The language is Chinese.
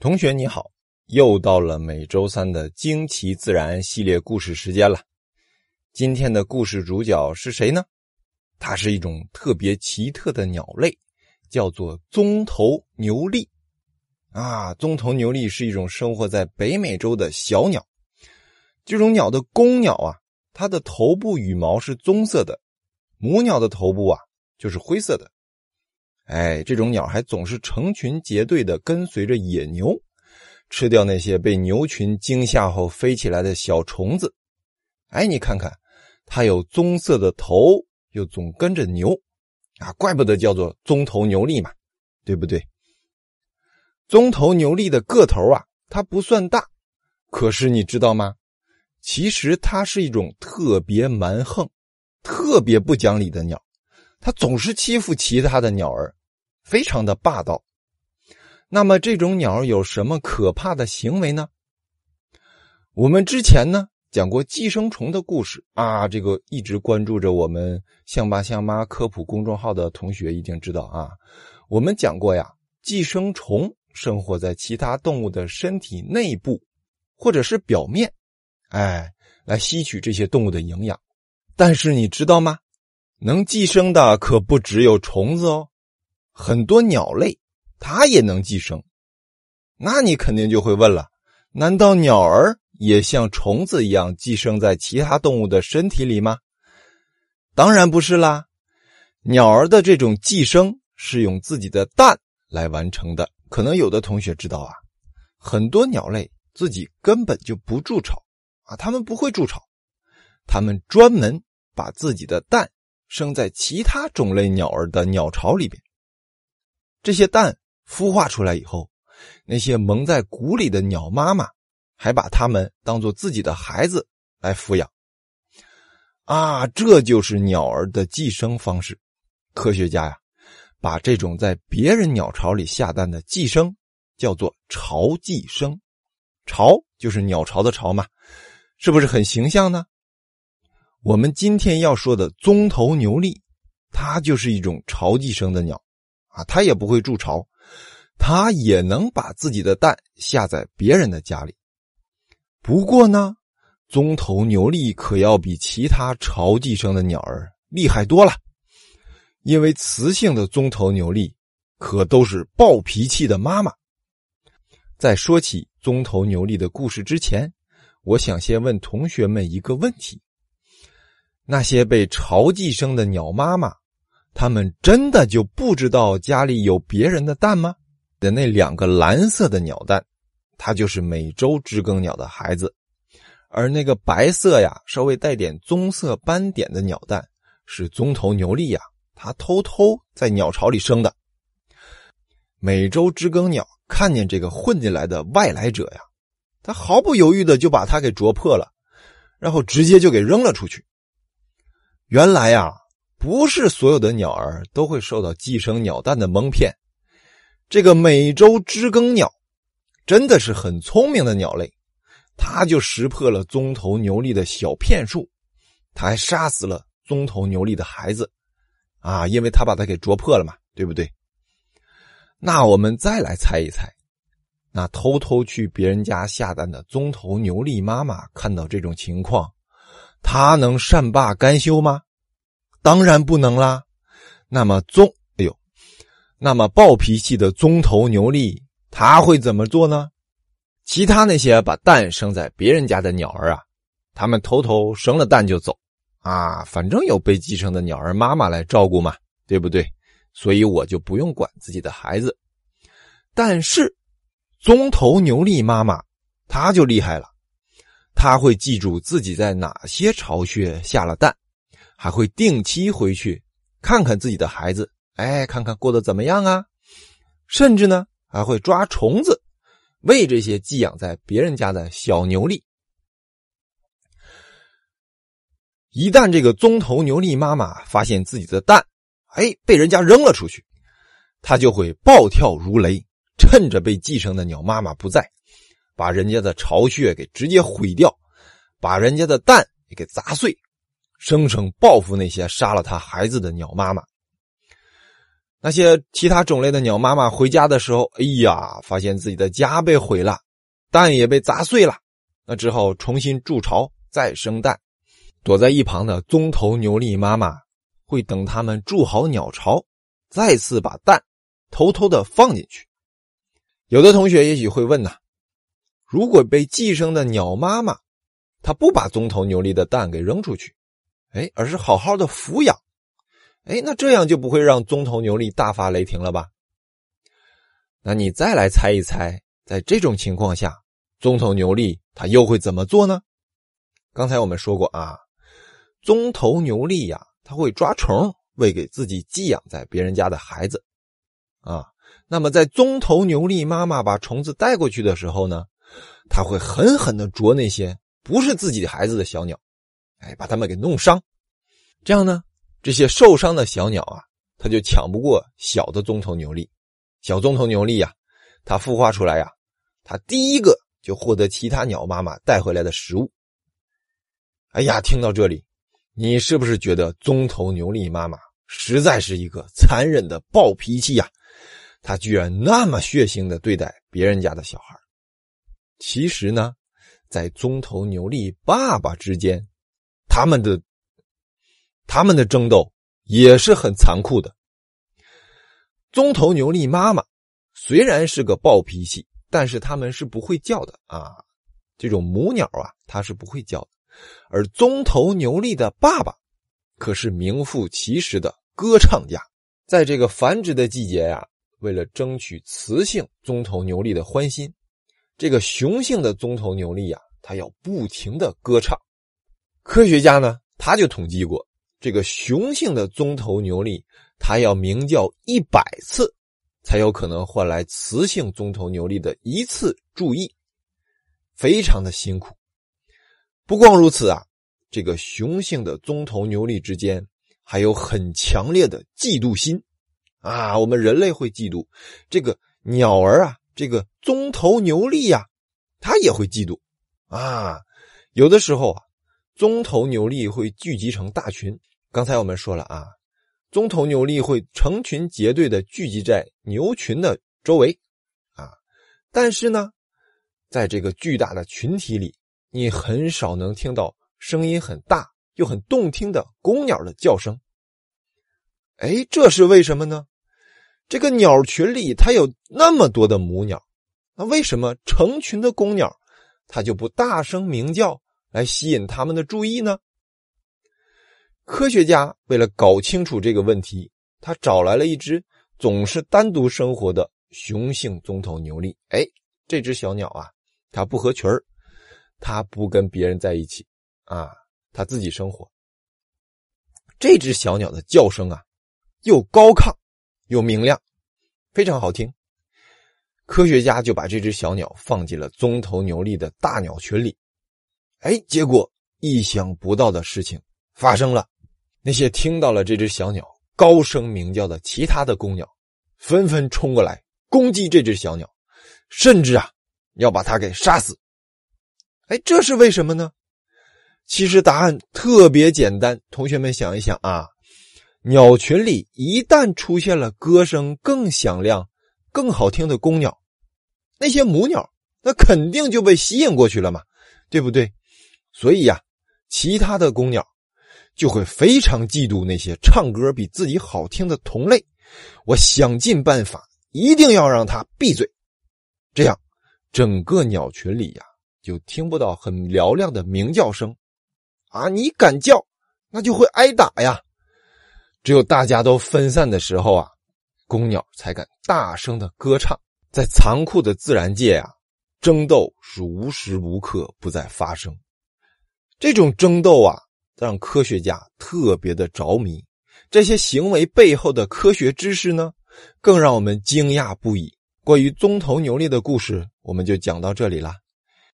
同学你好，又到了每周三的惊奇自然系列故事时间了。今天的故事主角是谁呢？它是一种特别奇特的鸟类，叫做棕头牛鹂。啊，棕头牛鹂是一种生活在北美洲的小鸟。这种鸟的公鸟啊，它的头部羽毛是棕色的，母鸟的头部啊就是灰色的。哎，这种鸟还总是成群结队的跟随着野牛，吃掉那些被牛群惊吓后飞起来的小虫子。哎，你看看，它有棕色的头，又总跟着牛，啊，怪不得叫做棕头牛痢嘛，对不对？棕头牛痢的个头啊，它不算大，可是你知道吗？其实它是一种特别蛮横、特别不讲理的鸟，它总是欺负其他的鸟儿。非常的霸道。那么这种鸟有什么可怕的行为呢？我们之前呢讲过寄生虫的故事啊，这个一直关注着我们象爸象妈科普公众号的同学一定知道啊。我们讲过呀，寄生虫生活在其他动物的身体内部或者是表面，哎，来吸取这些动物的营养。但是你知道吗？能寄生的可不只有虫子哦。很多鸟类，它也能寄生，那你肯定就会问了：难道鸟儿也像虫子一样寄生在其他动物的身体里吗？当然不是啦，鸟儿的这种寄生是用自己的蛋来完成的。可能有的同学知道啊，很多鸟类自己根本就不筑巢啊，它们不会筑巢，它们专门把自己的蛋生在其他种类鸟儿的鸟巢里边。这些蛋孵化出来以后，那些蒙在鼓里的鸟妈妈还把它们当做自己的孩子来抚养。啊，这就是鸟儿的寄生方式。科学家呀，把这种在别人鸟巢里下蛋的寄生叫做巢寄生。巢就是鸟巢的巢嘛，是不是很形象呢？我们今天要说的棕头牛痢，它就是一种巢寄生的鸟。啊，它也不会筑巢，它也能把自己的蛋下在别人的家里。不过呢，棕头牛痢可要比其他巢寄生的鸟儿厉害多了，因为雌性的棕头牛痢可都是暴脾气的妈妈。在说起棕头牛笠的故事之前，我想先问同学们一个问题：那些被巢寄生的鸟妈妈。他们真的就不知道家里有别人的蛋吗？的那两个蓝色的鸟蛋，它就是美洲知更鸟的孩子；而那个白色呀，稍微带点棕色斑点的鸟蛋，是棕头牛痢呀，它偷偷在鸟巢里生的。美洲知更鸟看见这个混进来的外来者呀，它毫不犹豫的就把它给啄破了，然后直接就给扔了出去。原来呀。不是所有的鸟儿都会受到寄生鸟蛋的蒙骗。这个美洲知更鸟真的是很聪明的鸟类，它就识破了棕头牛痢的小骗术，它还杀死了棕头牛痢的孩子啊，因为它把它给啄破了嘛，对不对？那我们再来猜一猜，那偷偷去别人家下蛋的棕头牛痢妈妈看到这种情况，她能善罢甘休吗？当然不能啦。那么棕，哎呦，那么暴脾气的棕头牛痢他会怎么做呢？其他那些把蛋生在别人家的鸟儿啊，他们偷偷生了蛋就走啊，反正有被寄生的鸟儿妈妈来照顾嘛，对不对？所以我就不用管自己的孩子。但是棕头牛痢妈妈她就厉害了，她会记住自己在哪些巢穴下了蛋。还会定期回去看看自己的孩子，哎，看看过得怎么样啊？甚至呢，还会抓虫子喂这些寄养在别人家的小牛粒。一旦这个棕头牛粒妈妈发现自己的蛋，哎，被人家扔了出去，它就会暴跳如雷，趁着被寄生的鸟妈妈不在，把人家的巢穴给直接毁掉，把人家的蛋也给砸碎。生生报复那些杀了他孩子的鸟妈妈。那些其他种类的鸟妈妈回家的时候，哎呀，发现自己的家被毁了，蛋也被砸碎了，那只好重新筑巢再生蛋。躲在一旁的棕头牛粒妈妈会等它们筑好鸟巢，再次把蛋偷偷的放进去。有的同学也许会问呐，如果被寄生的鸟妈妈，她不把棕头牛粒的蛋给扔出去，哎，而是好好的抚养。哎，那这样就不会让棕头牛力大发雷霆了吧？那你再来猜一猜，在这种情况下，棕头牛力他又会怎么做呢？刚才我们说过啊，棕头牛力呀，他会抓虫喂给自己寄养在别人家的孩子啊。那么在棕头牛力妈妈把虫子带过去的时候呢，它会狠狠的啄那些不是自己孩子的小鸟，哎，把它们给弄伤，这样呢？这些受伤的小鸟啊，它就抢不过小的棕头牛力。小棕头牛力呀，它孵化出来呀，它第一个就获得其他鸟妈妈带回来的食物。哎呀，听到这里，你是不是觉得棕头牛力妈妈实在是一个残忍的暴脾气呀？它居然那么血腥的对待别人家的小孩。其实呢，在棕头牛力爸爸之间，他们的。他们的争斗也是很残酷的。棕头牛力妈妈虽然是个暴脾气，但是他们是不会叫的啊。这种母鸟啊，它是不会叫的。而棕头牛力的爸爸可是名副其实的歌唱家，在这个繁殖的季节呀，为了争取雌性棕头牛力的欢心，这个雄性的棕头牛力呀，它要不停的歌唱。科学家呢，他就统计过。这个雄性的棕头牛力，它要鸣叫一百次，才有可能换来雌性棕头牛力的一次注意，非常的辛苦。不光如此啊，这个雄性的棕头牛力之间还有很强烈的嫉妒心啊！我们人类会嫉妒这个鸟儿啊，这个棕头牛力呀，它也会嫉妒啊。有的时候啊，棕头牛力会聚集成大群。刚才我们说了啊，棕头牛力会成群结队的聚集在牛群的周围，啊，但是呢，在这个巨大的群体里，你很少能听到声音很大又很动听的公鸟的叫声。哎，这是为什么呢？这个鸟群里它有那么多的母鸟，那为什么成群的公鸟它就不大声鸣叫来吸引他们的注意呢？科学家为了搞清楚这个问题，他找来了一只总是单独生活的雄性棕头牛力。哎，这只小鸟啊，它不合群儿，它不跟别人在一起啊，它自己生活。这只小鸟的叫声啊，又高亢又明亮，非常好听。科学家就把这只小鸟放进了棕头牛力的大鸟群里。哎，结果意想不到的事情发生了。那些听到了这只小鸟高声鸣叫的其他的公鸟，纷纷冲过来攻击这只小鸟，甚至啊要把它给杀死。哎，这是为什么呢？其实答案特别简单，同学们想一想啊，鸟群里一旦出现了歌声更响亮、更好听的公鸟，那些母鸟那肯定就被吸引过去了嘛，对不对？所以呀，其他的公鸟。就会非常嫉妒那些唱歌比自己好听的同类，我想尽办法，一定要让他闭嘴，这样整个鸟群里呀就听不到很嘹亮的鸣叫声，啊，你敢叫，那就会挨打呀。只有大家都分散的时候啊，公鸟才敢大声的歌唱。在残酷的自然界啊，争斗是无时无刻不在发生，这种争斗啊。让科学家特别的着迷，这些行为背后的科学知识呢，更让我们惊讶不已。关于棕头牛力的故事，我们就讲到这里了。